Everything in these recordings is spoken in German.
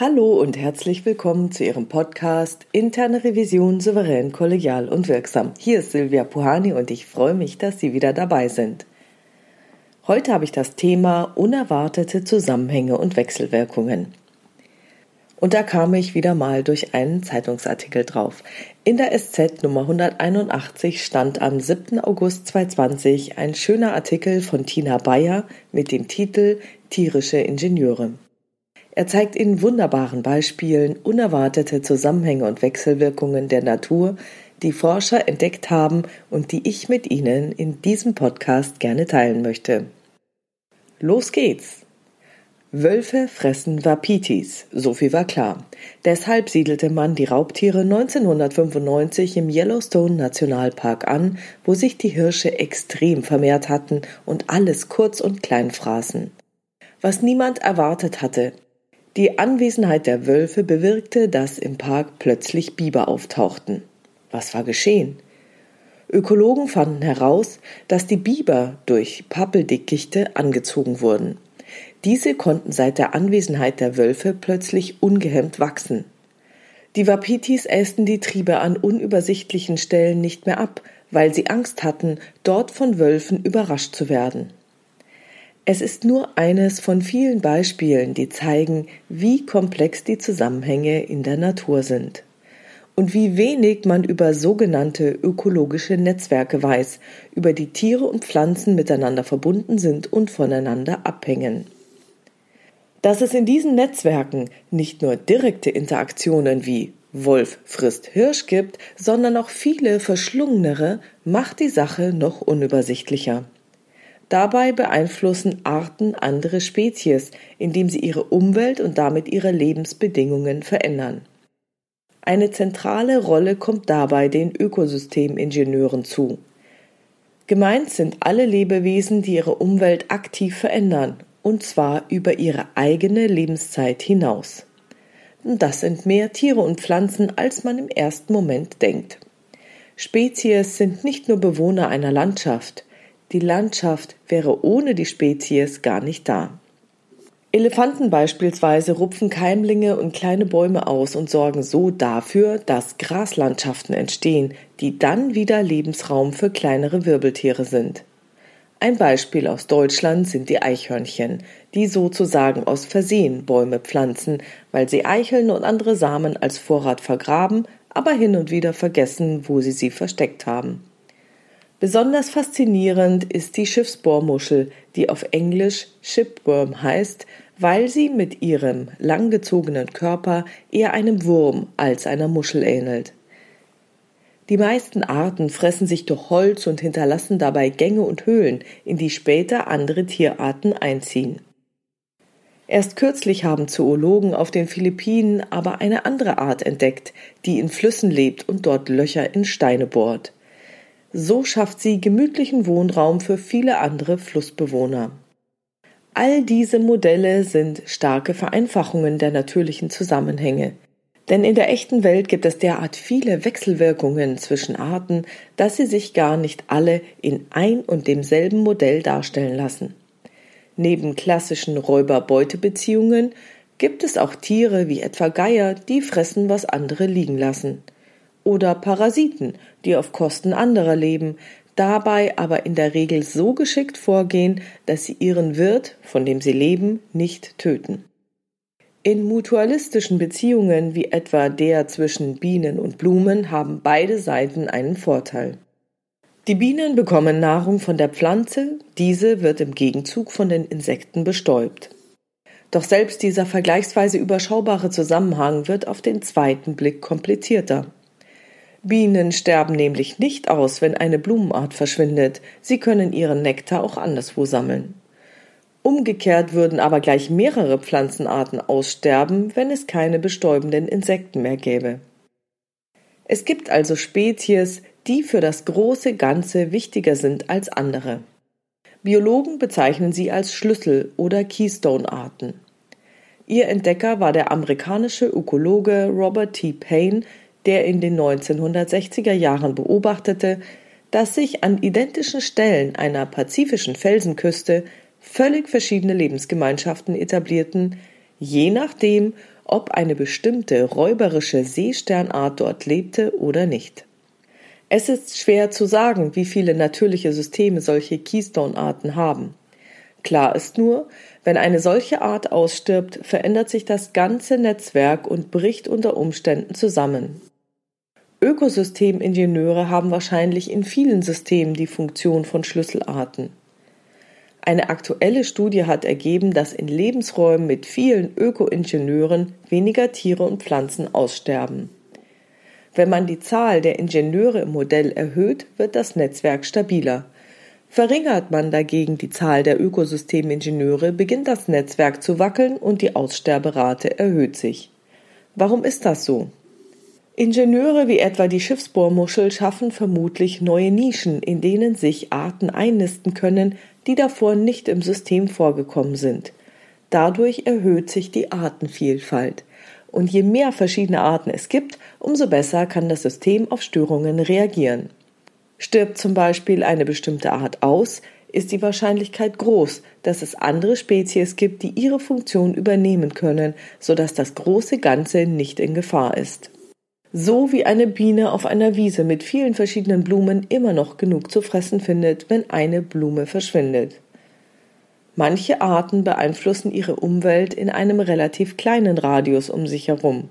Hallo und herzlich willkommen zu Ihrem Podcast Interne Revision souverän, kollegial und wirksam. Hier ist Silvia Puhani und ich freue mich, dass Sie wieder dabei sind. Heute habe ich das Thema unerwartete Zusammenhänge und Wechselwirkungen. Und da kam ich wieder mal durch einen Zeitungsartikel drauf. In der SZ Nummer 181 stand am 7. August 2020 ein schöner Artikel von Tina Bayer mit dem Titel Tierische Ingenieure. Er zeigt in wunderbaren Beispielen unerwartete Zusammenhänge und Wechselwirkungen der Natur, die Forscher entdeckt haben und die ich mit Ihnen in diesem Podcast gerne teilen möchte. Los geht's! Wölfe fressen Wapitis, so viel war klar. Deshalb siedelte man die Raubtiere 1995 im Yellowstone Nationalpark an, wo sich die Hirsche extrem vermehrt hatten und alles kurz und klein fraßen. Was niemand erwartet hatte, die Anwesenheit der Wölfe bewirkte, dass im Park plötzlich Biber auftauchten. Was war geschehen? Ökologen fanden heraus, dass die Biber durch Pappeldickichte angezogen wurden. Diese konnten seit der Anwesenheit der Wölfe plötzlich ungehemmt wachsen. Die Wapitis ästen die Triebe an unübersichtlichen Stellen nicht mehr ab, weil sie Angst hatten, dort von Wölfen überrascht zu werden. Es ist nur eines von vielen Beispielen, die zeigen, wie komplex die Zusammenhänge in der Natur sind und wie wenig man über sogenannte ökologische Netzwerke weiß, über die Tiere und Pflanzen miteinander verbunden sind und voneinander abhängen. Dass es in diesen Netzwerken nicht nur direkte Interaktionen wie Wolf frisst Hirsch gibt, sondern auch viele verschlungenere, macht die Sache noch unübersichtlicher. Dabei beeinflussen Arten andere Spezies, indem sie ihre Umwelt und damit ihre Lebensbedingungen verändern. Eine zentrale Rolle kommt dabei den Ökosystemingenieuren zu. Gemeint sind alle Lebewesen, die ihre Umwelt aktiv verändern, und zwar über ihre eigene Lebenszeit hinaus. Das sind mehr Tiere und Pflanzen, als man im ersten Moment denkt. Spezies sind nicht nur Bewohner einer Landschaft, die Landschaft wäre ohne die Spezies gar nicht da. Elefanten beispielsweise rupfen Keimlinge und kleine Bäume aus und sorgen so dafür, dass Graslandschaften entstehen, die dann wieder Lebensraum für kleinere Wirbeltiere sind. Ein Beispiel aus Deutschland sind die Eichhörnchen, die sozusagen aus Versehen Bäume pflanzen, weil sie Eicheln und andere Samen als Vorrat vergraben, aber hin und wieder vergessen, wo sie sie versteckt haben. Besonders faszinierend ist die Schiffsbohrmuschel, die auf Englisch Shipworm heißt, weil sie mit ihrem langgezogenen Körper eher einem Wurm als einer Muschel ähnelt. Die meisten Arten fressen sich durch Holz und hinterlassen dabei Gänge und Höhlen, in die später andere Tierarten einziehen. Erst kürzlich haben Zoologen auf den Philippinen aber eine andere Art entdeckt, die in Flüssen lebt und dort Löcher in Steine bohrt. So schafft sie gemütlichen Wohnraum für viele andere Flussbewohner. All diese Modelle sind starke Vereinfachungen der natürlichen Zusammenhänge. Denn in der echten Welt gibt es derart viele Wechselwirkungen zwischen Arten, dass sie sich gar nicht alle in ein und demselben Modell darstellen lassen. Neben klassischen Räuber-Beute-Beziehungen gibt es auch Tiere wie etwa Geier, die fressen, was andere liegen lassen oder Parasiten, die auf Kosten anderer leben, dabei aber in der Regel so geschickt vorgehen, dass sie ihren Wirt, von dem sie leben, nicht töten. In mutualistischen Beziehungen wie etwa der zwischen Bienen und Blumen haben beide Seiten einen Vorteil. Die Bienen bekommen Nahrung von der Pflanze, diese wird im Gegenzug von den Insekten bestäubt. Doch selbst dieser vergleichsweise überschaubare Zusammenhang wird auf den zweiten Blick komplizierter. Bienen sterben nämlich nicht aus, wenn eine Blumenart verschwindet, sie können ihren Nektar auch anderswo sammeln. Umgekehrt würden aber gleich mehrere Pflanzenarten aussterben, wenn es keine bestäubenden Insekten mehr gäbe. Es gibt also Spezies, die für das große Ganze wichtiger sind als andere. Biologen bezeichnen sie als Schlüssel- oder Keystone-Arten. Ihr Entdecker war der amerikanische Ökologe Robert T. Payne, der in den 1960er Jahren beobachtete, dass sich an identischen Stellen einer pazifischen Felsenküste völlig verschiedene Lebensgemeinschaften etablierten, je nachdem, ob eine bestimmte räuberische Seesternart dort lebte oder nicht. Es ist schwer zu sagen, wie viele natürliche Systeme solche Keystone-Arten haben. Klar ist nur, wenn eine solche Art ausstirbt, verändert sich das ganze Netzwerk und bricht unter Umständen zusammen. Ökosystemingenieure haben wahrscheinlich in vielen Systemen die Funktion von Schlüsselarten. Eine aktuelle Studie hat ergeben, dass in Lebensräumen mit vielen Ökoingenieuren weniger Tiere und Pflanzen aussterben. Wenn man die Zahl der Ingenieure im Modell erhöht, wird das Netzwerk stabiler. Verringert man dagegen die Zahl der Ökosystemingenieure, beginnt das Netzwerk zu wackeln und die Aussterberate erhöht sich. Warum ist das so? Ingenieure wie etwa die Schiffsbohrmuschel schaffen vermutlich neue Nischen, in denen sich Arten einnisten können, die davor nicht im System vorgekommen sind. Dadurch erhöht sich die Artenvielfalt. Und je mehr verschiedene Arten es gibt, umso besser kann das System auf Störungen reagieren. Stirbt zum Beispiel eine bestimmte Art aus, ist die Wahrscheinlichkeit groß, dass es andere Spezies gibt, die ihre Funktion übernehmen können, sodass das große Ganze nicht in Gefahr ist. So wie eine Biene auf einer Wiese mit vielen verschiedenen Blumen immer noch genug zu fressen findet, wenn eine Blume verschwindet. Manche Arten beeinflussen ihre Umwelt in einem relativ kleinen Radius um sich herum.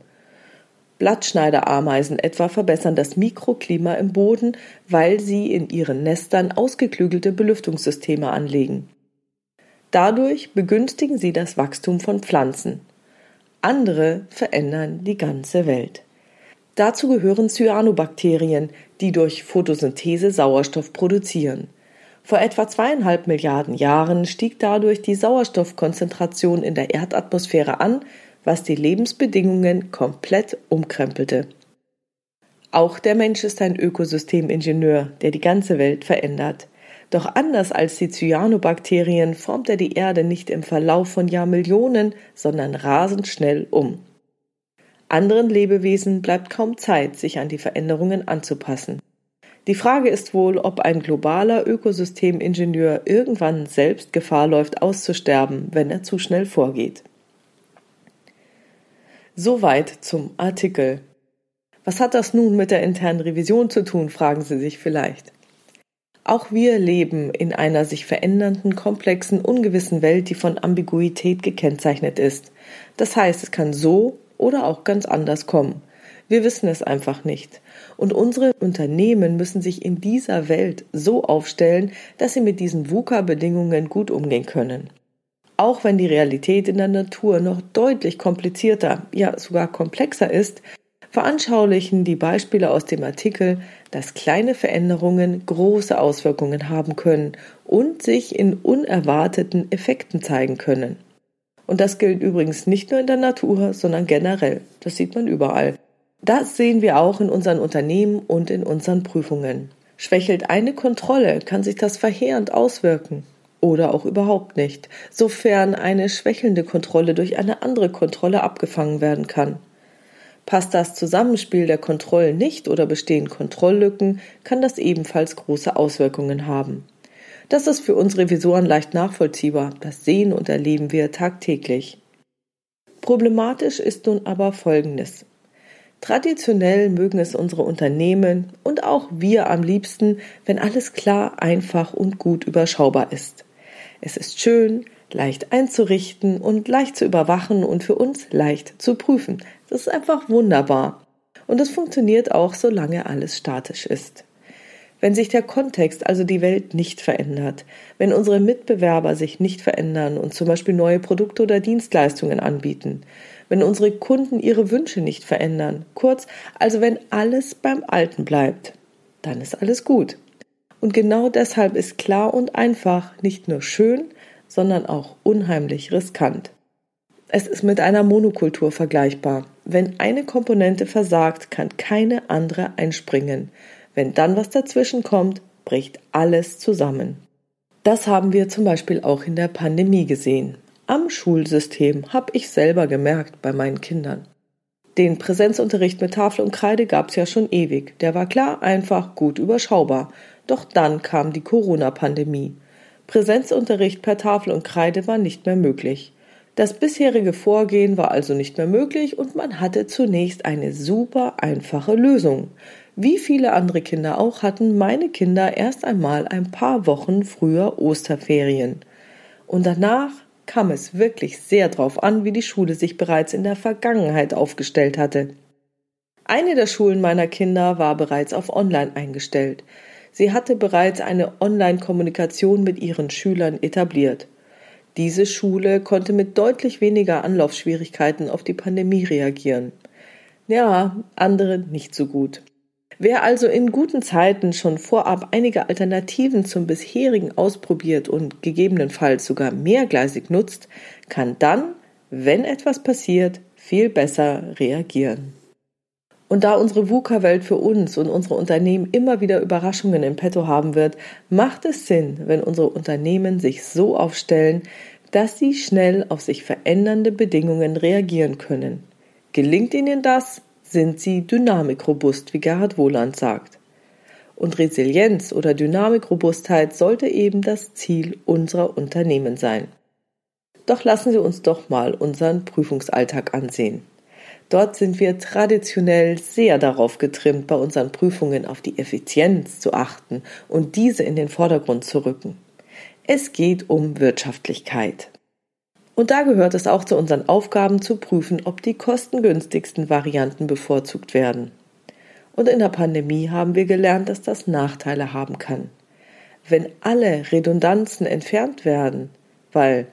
Blattschneiderameisen etwa verbessern das Mikroklima im Boden, weil sie in ihren Nestern ausgeklügelte Belüftungssysteme anlegen. Dadurch begünstigen sie das Wachstum von Pflanzen. Andere verändern die ganze Welt. Dazu gehören Cyanobakterien, die durch Photosynthese Sauerstoff produzieren. Vor etwa zweieinhalb Milliarden Jahren stieg dadurch die Sauerstoffkonzentration in der Erdatmosphäre an, was die Lebensbedingungen komplett umkrempelte. Auch der Mensch ist ein Ökosystemingenieur, der die ganze Welt verändert. Doch anders als die Cyanobakterien formt er die Erde nicht im Verlauf von Jahrmillionen, sondern rasend schnell um. Anderen Lebewesen bleibt kaum Zeit, sich an die Veränderungen anzupassen. Die Frage ist wohl, ob ein globaler Ökosystemingenieur irgendwann selbst Gefahr läuft auszusterben, wenn er zu schnell vorgeht. Soweit zum Artikel. Was hat das nun mit der internen Revision zu tun, fragen Sie sich vielleicht. Auch wir leben in einer sich verändernden, komplexen, ungewissen Welt, die von Ambiguität gekennzeichnet ist. Das heißt, es kann so oder auch ganz anders kommen. Wir wissen es einfach nicht. Und unsere Unternehmen müssen sich in dieser Welt so aufstellen, dass sie mit diesen VUCA-Bedingungen gut umgehen können. Auch wenn die Realität in der Natur noch deutlich komplizierter, ja sogar komplexer ist, veranschaulichen die Beispiele aus dem Artikel, dass kleine Veränderungen große Auswirkungen haben können und sich in unerwarteten Effekten zeigen können. Und das gilt übrigens nicht nur in der Natur, sondern generell. Das sieht man überall. Das sehen wir auch in unseren Unternehmen und in unseren Prüfungen. Schwächelt eine Kontrolle, kann sich das verheerend auswirken. Oder auch überhaupt nicht, sofern eine schwächelnde Kontrolle durch eine andere Kontrolle abgefangen werden kann. Passt das Zusammenspiel der Kontrollen nicht oder bestehen Kontrolllücken, kann das ebenfalls große Auswirkungen haben. Das ist für uns Revisoren leicht nachvollziehbar, das sehen und erleben wir tagtäglich. Problematisch ist nun aber Folgendes. Traditionell mögen es unsere Unternehmen und auch wir am liebsten, wenn alles klar, einfach und gut überschaubar ist. Es ist schön, leicht einzurichten und leicht zu überwachen und für uns leicht zu prüfen. Das ist einfach wunderbar. Und es funktioniert auch, solange alles statisch ist. Wenn sich der Kontext, also die Welt, nicht verändert, wenn unsere Mitbewerber sich nicht verändern und zum Beispiel neue Produkte oder Dienstleistungen anbieten, wenn unsere Kunden ihre Wünsche nicht verändern, kurz, also wenn alles beim Alten bleibt, dann ist alles gut. Und genau deshalb ist klar und einfach nicht nur schön, sondern auch unheimlich riskant. Es ist mit einer Monokultur vergleichbar. Wenn eine Komponente versagt, kann keine andere einspringen. Wenn dann was dazwischen kommt, bricht alles zusammen. Das haben wir zum Beispiel auch in der Pandemie gesehen. Am Schulsystem habe ich selber gemerkt bei meinen Kindern. Den Präsenzunterricht mit Tafel und Kreide gab es ja schon ewig. Der war klar, einfach, gut überschaubar. Doch dann kam die Corona-Pandemie. Präsenzunterricht per Tafel und Kreide war nicht mehr möglich. Das bisherige Vorgehen war also nicht mehr möglich und man hatte zunächst eine super einfache Lösung. Wie viele andere Kinder auch hatten meine Kinder erst einmal ein paar Wochen früher Osterferien. Und danach kam es wirklich sehr darauf an, wie die Schule sich bereits in der Vergangenheit aufgestellt hatte. Eine der Schulen meiner Kinder war bereits auf Online eingestellt. Sie hatte bereits eine Online-Kommunikation mit ihren Schülern etabliert. Diese Schule konnte mit deutlich weniger Anlaufschwierigkeiten auf die Pandemie reagieren. Ja, andere nicht so gut. Wer also in guten Zeiten schon vorab einige Alternativen zum bisherigen ausprobiert und gegebenenfalls sogar mehrgleisig nutzt, kann dann, wenn etwas passiert, viel besser reagieren. Und da unsere VUCA-Welt für uns und unsere Unternehmen immer wieder Überraschungen im Petto haben wird, macht es Sinn, wenn unsere Unternehmen sich so aufstellen, dass sie schnell auf sich verändernde Bedingungen reagieren können. Gelingt ihnen das, sind sie dynamikrobust, wie Gerhard Wohland sagt. Und Resilienz oder Dynamikrobustheit sollte eben das Ziel unserer Unternehmen sein. Doch lassen Sie uns doch mal unseren Prüfungsalltag ansehen. Dort sind wir traditionell sehr darauf getrimmt, bei unseren Prüfungen auf die Effizienz zu achten und diese in den Vordergrund zu rücken. Es geht um Wirtschaftlichkeit. Und da gehört es auch zu unseren Aufgaben zu prüfen, ob die kostengünstigsten Varianten bevorzugt werden. Und in der Pandemie haben wir gelernt, dass das Nachteile haben kann. Wenn alle Redundanzen entfernt werden, weil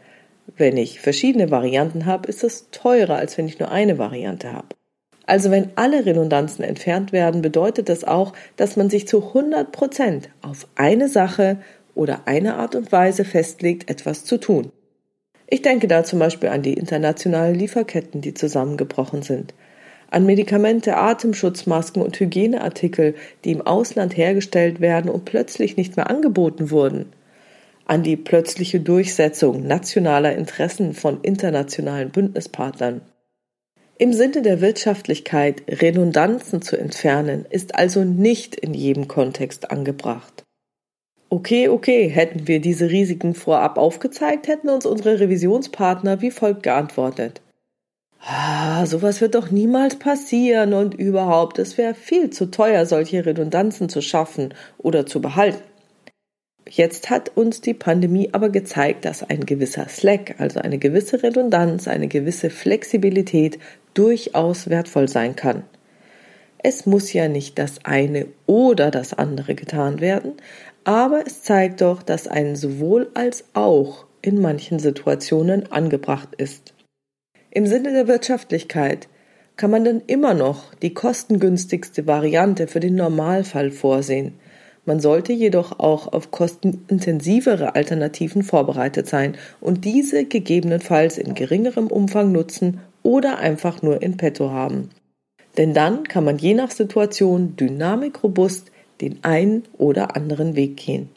wenn ich verschiedene Varianten habe, ist es teurer, als wenn ich nur eine Variante habe. Also wenn alle Redundanzen entfernt werden, bedeutet das auch, dass man sich zu 100 Prozent auf eine Sache oder eine Art und Weise festlegt, etwas zu tun. Ich denke da zum Beispiel an die internationalen Lieferketten, die zusammengebrochen sind, an Medikamente, Atemschutzmasken und Hygieneartikel, die im Ausland hergestellt werden und plötzlich nicht mehr angeboten wurden, an die plötzliche Durchsetzung nationaler Interessen von internationalen Bündnispartnern. Im Sinne der Wirtschaftlichkeit Redundanzen zu entfernen, ist also nicht in jedem Kontext angebracht. Okay, okay, hätten wir diese Risiken vorab aufgezeigt, hätten uns unsere Revisionspartner wie folgt geantwortet. Ah, sowas wird doch niemals passieren und überhaupt, es wäre viel zu teuer, solche Redundanzen zu schaffen oder zu behalten. Jetzt hat uns die Pandemie aber gezeigt, dass ein gewisser Slack, also eine gewisse Redundanz, eine gewisse Flexibilität durchaus wertvoll sein kann. Es muss ja nicht das eine oder das andere getan werden, aber es zeigt doch, dass ein sowohl als auch in manchen Situationen angebracht ist. Im Sinne der Wirtschaftlichkeit kann man dann immer noch die kostengünstigste Variante für den Normalfall vorsehen, man sollte jedoch auch auf kostenintensivere Alternativen vorbereitet sein und diese gegebenenfalls in geringerem Umfang nutzen oder einfach nur in petto haben. Denn dann kann man je nach Situation dynamikrobust den einen oder anderen Weg gehen.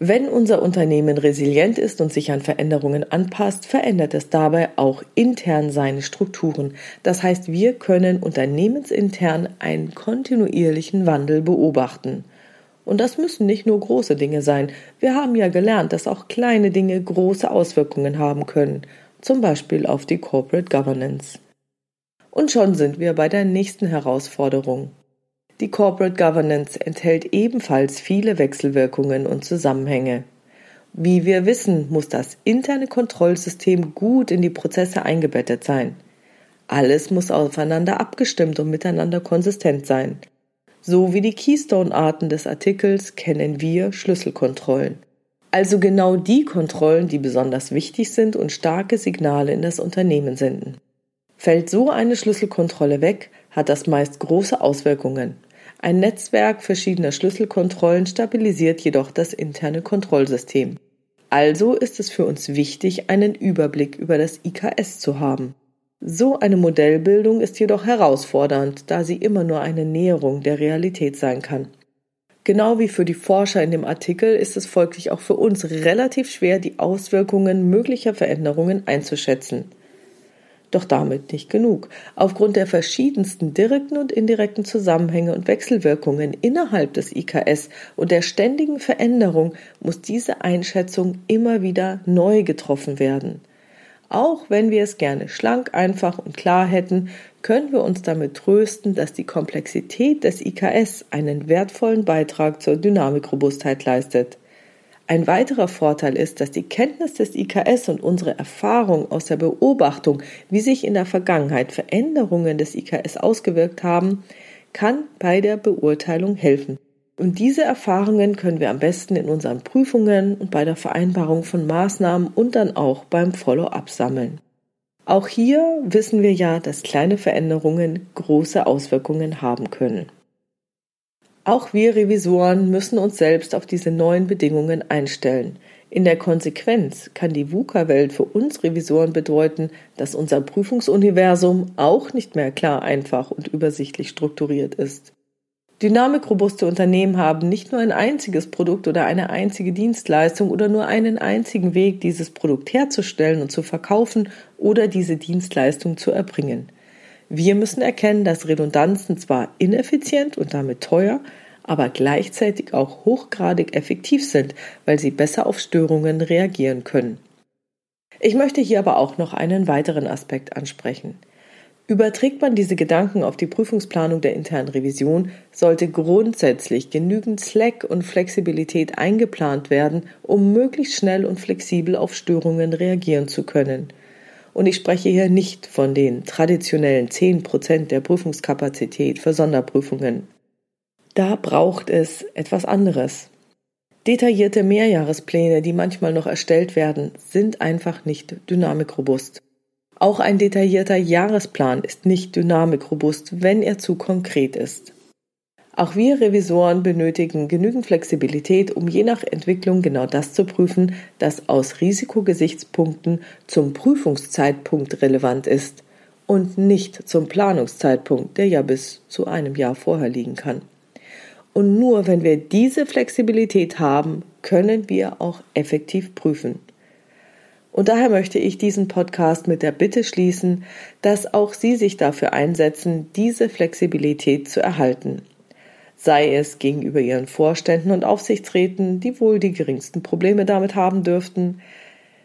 Wenn unser Unternehmen resilient ist und sich an Veränderungen anpasst, verändert es dabei auch intern seine Strukturen. Das heißt, wir können unternehmensintern einen kontinuierlichen Wandel beobachten. Und das müssen nicht nur große Dinge sein. Wir haben ja gelernt, dass auch kleine Dinge große Auswirkungen haben können, zum Beispiel auf die Corporate Governance. Und schon sind wir bei der nächsten Herausforderung. Die Corporate Governance enthält ebenfalls viele Wechselwirkungen und Zusammenhänge. Wie wir wissen, muss das interne Kontrollsystem gut in die Prozesse eingebettet sein. Alles muss aufeinander abgestimmt und miteinander konsistent sein. So wie die Keystone-Arten des Artikels kennen wir Schlüsselkontrollen. Also genau die Kontrollen, die besonders wichtig sind und starke Signale in das Unternehmen senden. Fällt so eine Schlüsselkontrolle weg, hat das meist große Auswirkungen. Ein Netzwerk verschiedener Schlüsselkontrollen stabilisiert jedoch das interne Kontrollsystem. Also ist es für uns wichtig, einen Überblick über das IKS zu haben. So eine Modellbildung ist jedoch herausfordernd, da sie immer nur eine Näherung der Realität sein kann. Genau wie für die Forscher in dem Artikel ist es folglich auch für uns relativ schwer, die Auswirkungen möglicher Veränderungen einzuschätzen. Doch damit nicht genug. Aufgrund der verschiedensten direkten und indirekten Zusammenhänge und Wechselwirkungen innerhalb des IKS und der ständigen Veränderung muss diese Einschätzung immer wieder neu getroffen werden. Auch wenn wir es gerne schlank, einfach und klar hätten, können wir uns damit trösten, dass die Komplexität des IKS einen wertvollen Beitrag zur Dynamikrobustheit leistet. Ein weiterer Vorteil ist, dass die Kenntnis des IKS und unsere Erfahrung aus der Beobachtung, wie sich in der Vergangenheit Veränderungen des IKS ausgewirkt haben, kann bei der Beurteilung helfen. Und diese Erfahrungen können wir am besten in unseren Prüfungen und bei der Vereinbarung von Maßnahmen und dann auch beim Follow-up sammeln. Auch hier wissen wir ja, dass kleine Veränderungen große Auswirkungen haben können. Auch wir Revisoren müssen uns selbst auf diese neuen Bedingungen einstellen. In der Konsequenz kann die VUCA-Welt für uns Revisoren bedeuten, dass unser Prüfungsuniversum auch nicht mehr klar, einfach und übersichtlich strukturiert ist. Dynamikrobuste Unternehmen haben nicht nur ein einziges Produkt oder eine einzige Dienstleistung oder nur einen einzigen Weg, dieses Produkt herzustellen und zu verkaufen oder diese Dienstleistung zu erbringen. Wir müssen erkennen, dass Redundanzen zwar ineffizient und damit teuer, aber gleichzeitig auch hochgradig effektiv sind, weil sie besser auf Störungen reagieren können. Ich möchte hier aber auch noch einen weiteren Aspekt ansprechen. Überträgt man diese Gedanken auf die Prüfungsplanung der internen Revision, sollte grundsätzlich genügend Slack und Flexibilität eingeplant werden, um möglichst schnell und flexibel auf Störungen reagieren zu können. Und ich spreche hier nicht von den traditionellen 10 Prozent der Prüfungskapazität für Sonderprüfungen. Da braucht es etwas anderes. Detaillierte Mehrjahrespläne, die manchmal noch erstellt werden, sind einfach nicht dynamikrobust. Auch ein detaillierter Jahresplan ist nicht dynamikrobust, wenn er zu konkret ist. Auch wir Revisoren benötigen genügend Flexibilität, um je nach Entwicklung genau das zu prüfen, das aus Risikogesichtspunkten zum Prüfungszeitpunkt relevant ist und nicht zum Planungszeitpunkt, der ja bis zu einem Jahr vorher liegen kann. Und nur wenn wir diese Flexibilität haben, können wir auch effektiv prüfen. Und daher möchte ich diesen Podcast mit der Bitte schließen, dass auch Sie sich dafür einsetzen, diese Flexibilität zu erhalten. Sei es gegenüber Ihren Vorständen und Aufsichtsräten, die wohl die geringsten Probleme damit haben dürften,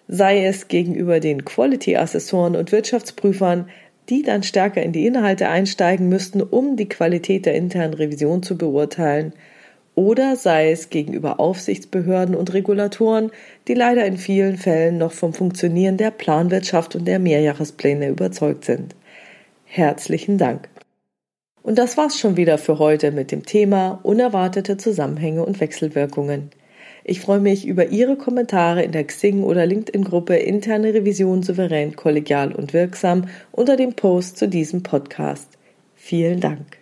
sei es gegenüber den Quality-Assessoren und Wirtschaftsprüfern, die dann stärker in die Inhalte einsteigen müssten, um die Qualität der internen Revision zu beurteilen, oder sei es gegenüber Aufsichtsbehörden und Regulatoren, die leider in vielen Fällen noch vom Funktionieren der Planwirtschaft und der Mehrjahrespläne überzeugt sind. Herzlichen Dank. Und das war's schon wieder für heute mit dem Thema unerwartete Zusammenhänge und Wechselwirkungen. Ich freue mich über Ihre Kommentare in der Xing- oder LinkedIn-Gruppe Interne Revision souverän, kollegial und wirksam unter dem Post zu diesem Podcast. Vielen Dank.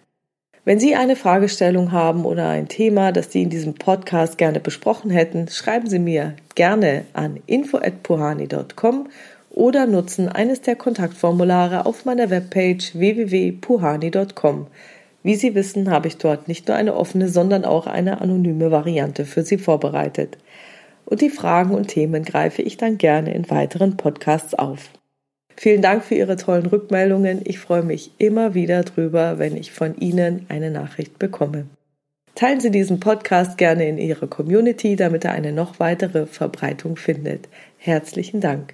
Wenn Sie eine Fragestellung haben oder ein Thema, das Sie in diesem Podcast gerne besprochen hätten, schreiben Sie mir gerne an info@puhani.com oder nutzen eines der Kontaktformulare auf meiner Webpage www.puhani.com. Wie Sie wissen, habe ich dort nicht nur eine offene, sondern auch eine anonyme Variante für Sie vorbereitet. Und die Fragen und Themen greife ich dann gerne in weiteren Podcasts auf. Vielen Dank für Ihre tollen Rückmeldungen. Ich freue mich immer wieder drüber, wenn ich von Ihnen eine Nachricht bekomme. Teilen Sie diesen Podcast gerne in Ihrer Community, damit er eine noch weitere Verbreitung findet. Herzlichen Dank.